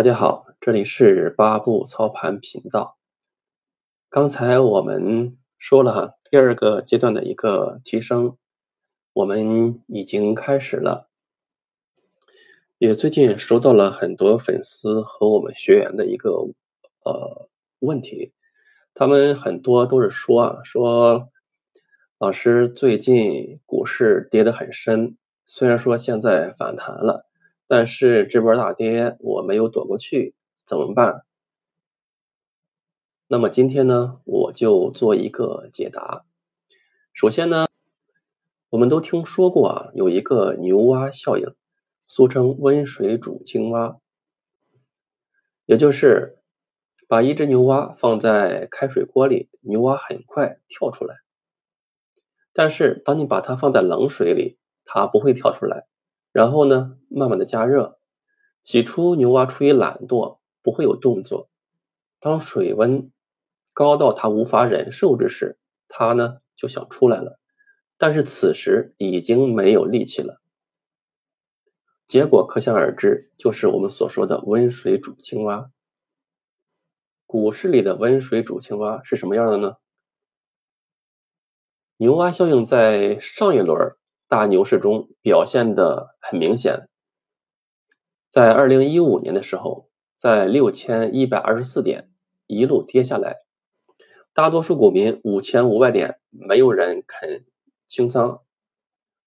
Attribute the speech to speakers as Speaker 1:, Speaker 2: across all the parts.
Speaker 1: 大家好，这里是八步操盘频道。刚才我们说了哈，第二个阶段的一个提升，我们已经开始了。也最近收到了很多粉丝和我们学员的一个呃问题，他们很多都是说啊，说老师最近股市跌得很深，虽然说现在反弹了。但是这波大跌我没有躲过去，怎么办？那么今天呢，我就做一个解答。首先呢，我们都听说过啊，有一个牛蛙效应，俗称温水煮青蛙，也就是把一只牛蛙放在开水锅里，牛蛙很快跳出来。但是当你把它放在冷水里，它不会跳出来。然后呢，慢慢的加热。起初牛蛙出于懒惰，不会有动作。当水温高到它无法忍受之时，它呢就想出来了。但是此时已经没有力气了。结果可想而知，就是我们所说的温水煮青蛙。股市里的温水煮青蛙是什么样的呢？牛蛙效应在上一轮。大牛市中表现的很明显，在二零一五年的时候，在六千一百二十四点一路跌下来，大多数股民五千五百点没有人肯清仓，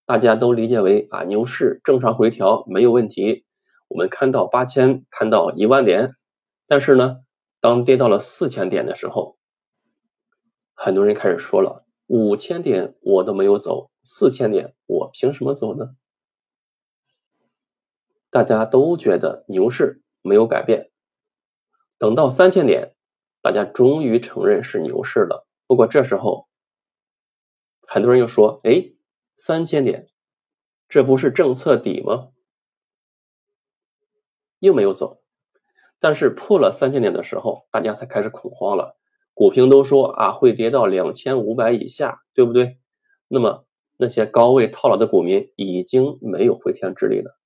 Speaker 1: 大家都理解为啊牛市正常回调没有问题，我们看到八千看到一万点，但是呢，当跌到了四千点的时候，很多人开始说了五千点我都没有走。四千点，我凭什么走呢？大家都觉得牛市没有改变。等到三千点，大家终于承认是牛市了。不过这时候，很多人又说：“哎，三千点，这不是政策底吗？”又没有走。但是破了三千点的时候，大家才开始恐慌了。股评都说啊，会跌到两千五百以下，对不对？那么。那些高位套牢的股民已经没有回天之力了。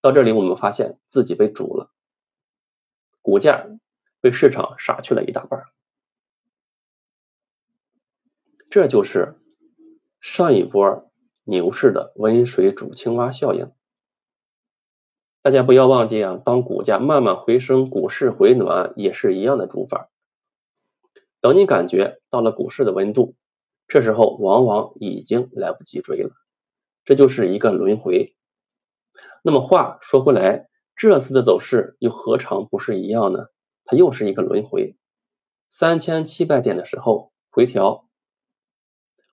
Speaker 1: 到这里，我们发现自己被煮了，股价被市场杀去了一大半。这就是上一波牛市的温水煮青蛙效应。大家不要忘记啊，当股价慢慢回升，股市回暖也是一样的煮法。等你感觉到了股市的温度。这时候往往已经来不及追了，这就是一个轮回。那么话说回来，这次的走势又何尝不是一样呢？它又是一个轮回。三千七百点的时候回调，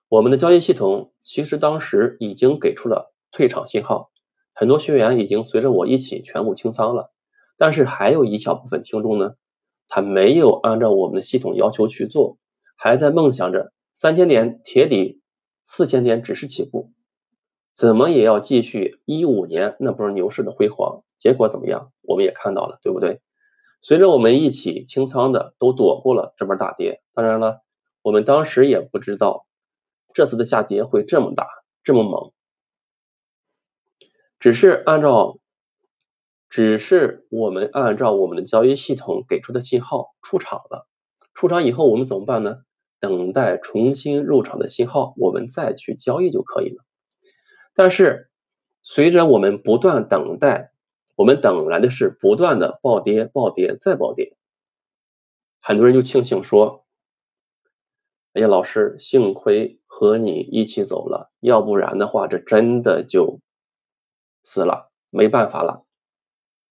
Speaker 1: 我们的交易系统其实当时已经给出了退场信号，很多学员已经随着我一起全部清仓了。但是还有一小部分听众呢，他没有按照我们的系统要求去做，还在梦想着。三千点铁底，四千点只是起步，怎么也要继续一五年那波牛市的辉煌。结果怎么样？我们也看到了，对不对？随着我们一起清仓的都躲过了这波大跌。当然了，我们当时也不知道这次的下跌会这么大，这么猛。只是按照，只是我们按照我们的交易系统给出的信号出场了。出场以后，我们怎么办呢？等待重新入场的信号，我们再去交易就可以了。但是随着我们不断等待，我们等来的是不断的暴跌、暴跌再暴跌。很多人就庆幸说：“哎呀，老师，幸亏和你一起走了，要不然的话，这真的就死了，没办法了。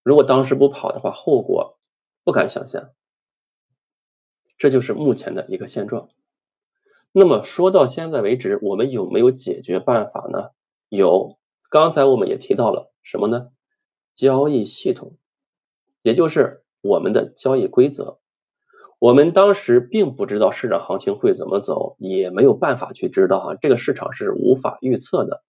Speaker 1: 如果当时不跑的话，后果不敢想象。”这就是目前的一个现状。那么说到现在为止，我们有没有解决办法呢？有，刚才我们也提到了什么呢？交易系统，也就是我们的交易规则。我们当时并不知道市场行情会怎么走，也没有办法去知道哈，这个市场是无法预测的。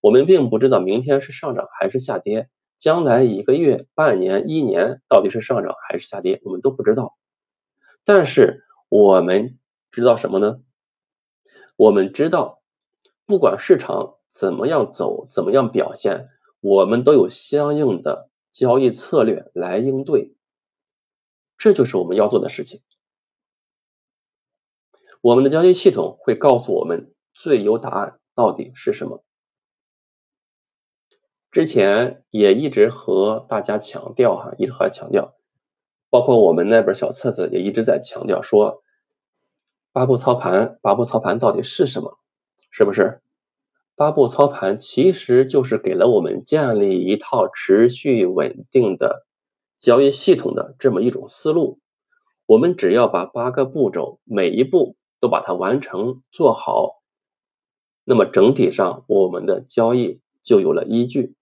Speaker 1: 我们并不知道明天是上涨还是下跌，将来一个月、半年、一年到底是上涨还是下跌，我们都不知道。但是我们知道什么呢？我们知道，不管市场怎么样走，怎么样表现，我们都有相应的交易策略来应对。这就是我们要做的事情。我们的交易系统会告诉我们最优答案到底是什么。之前也一直和大家强调哈，一直和强调，包括我们那本小册子也一直在强调说，八步操盘，八步操盘到底是什么？是不是？八步操盘其实就是给了我们建立一套持续稳定的交易系统的这么一种思路。我们只要把八个步骤每一步。都把它完成做好，那么整体上我们的交易就有了依据。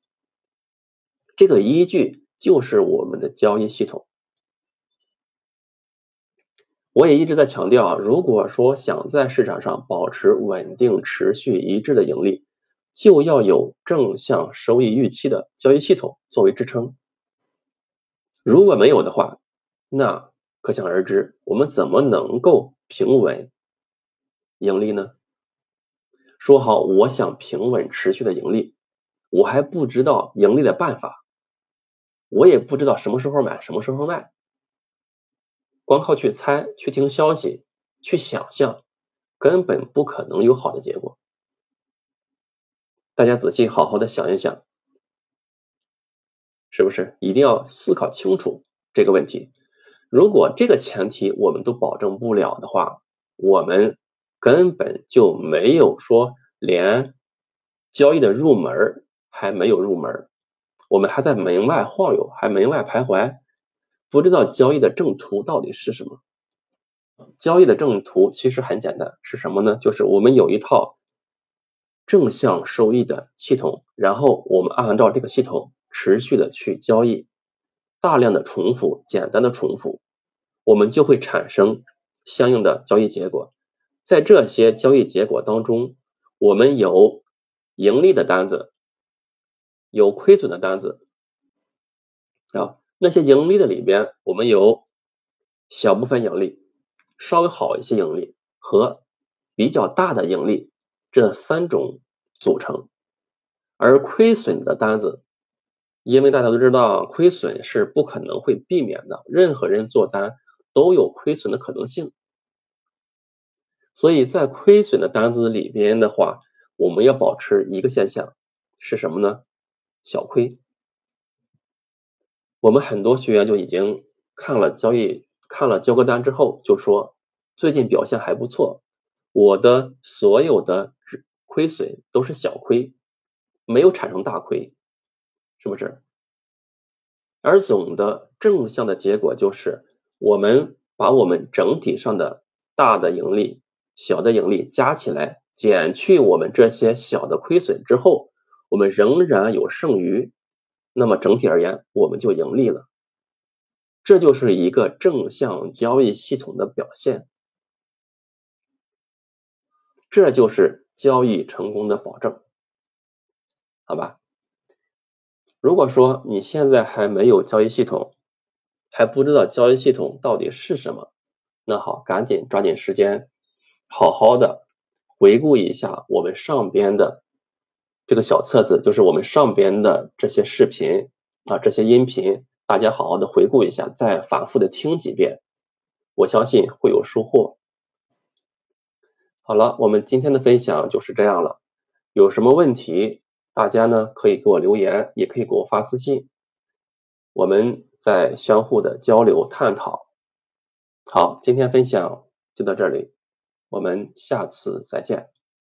Speaker 1: 这个依据就是我们的交易系统。我也一直在强调啊，如果说想在市场上保持稳定、持续、一致的盈利，就要有正向收益预期的交易系统作为支撑。如果没有的话，那可想而知，我们怎么能够平稳？盈利呢？说好我想平稳持续的盈利，我还不知道盈利的办法，我也不知道什么时候买，什么时候卖，光靠去猜、去听消息、去想象，根本不可能有好的结果。大家仔细好好的想一想，是不是一定要思考清楚这个问题？如果这个前提我们都保证不了的话，我们。根本就没有说连交易的入门还没有入门，我们还在门外晃悠，还门外徘徊，不知道交易的正途到底是什么。交易的正途其实很简单，是什么呢？就是我们有一套正向收益的系统，然后我们按照这个系统持续的去交易，大量的重复，简单的重复，我们就会产生相应的交易结果。在这些交易结果当中，我们有盈利的单子，有亏损的单子啊。那些盈利的里边，我们有小部分盈利，稍微好一些盈利和比较大的盈利这三种组成。而亏损的单子，因为大家都知道，亏损是不可能会避免的，任何人做单都有亏损的可能性。所以在亏损的单子里边的话，我们要保持一个现象是什么呢？小亏。我们很多学员就已经看了交易，看了交割单之后，就说最近表现还不错，我的所有的亏损都是小亏，没有产生大亏，是不是？而总的正向的结果就是，我们把我们整体上的大的盈利。小的盈利加起来，减去我们这些小的亏损之后，我们仍然有剩余，那么整体而言，我们就盈利了。这就是一个正向交易系统的表现，这就是交易成功的保证，好吧？如果说你现在还没有交易系统，还不知道交易系统到底是什么，那好，赶紧抓紧时间。好好的回顾一下我们上边的这个小册子，就是我们上边的这些视频啊，这些音频，大家好好的回顾一下，再反复的听几遍，我相信会有收获。好了，我们今天的分享就是这样了。有什么问题，大家呢可以给我留言，也可以给我发私信，我们再相互的交流探讨。好，今天分享就到这里。我们下次再见。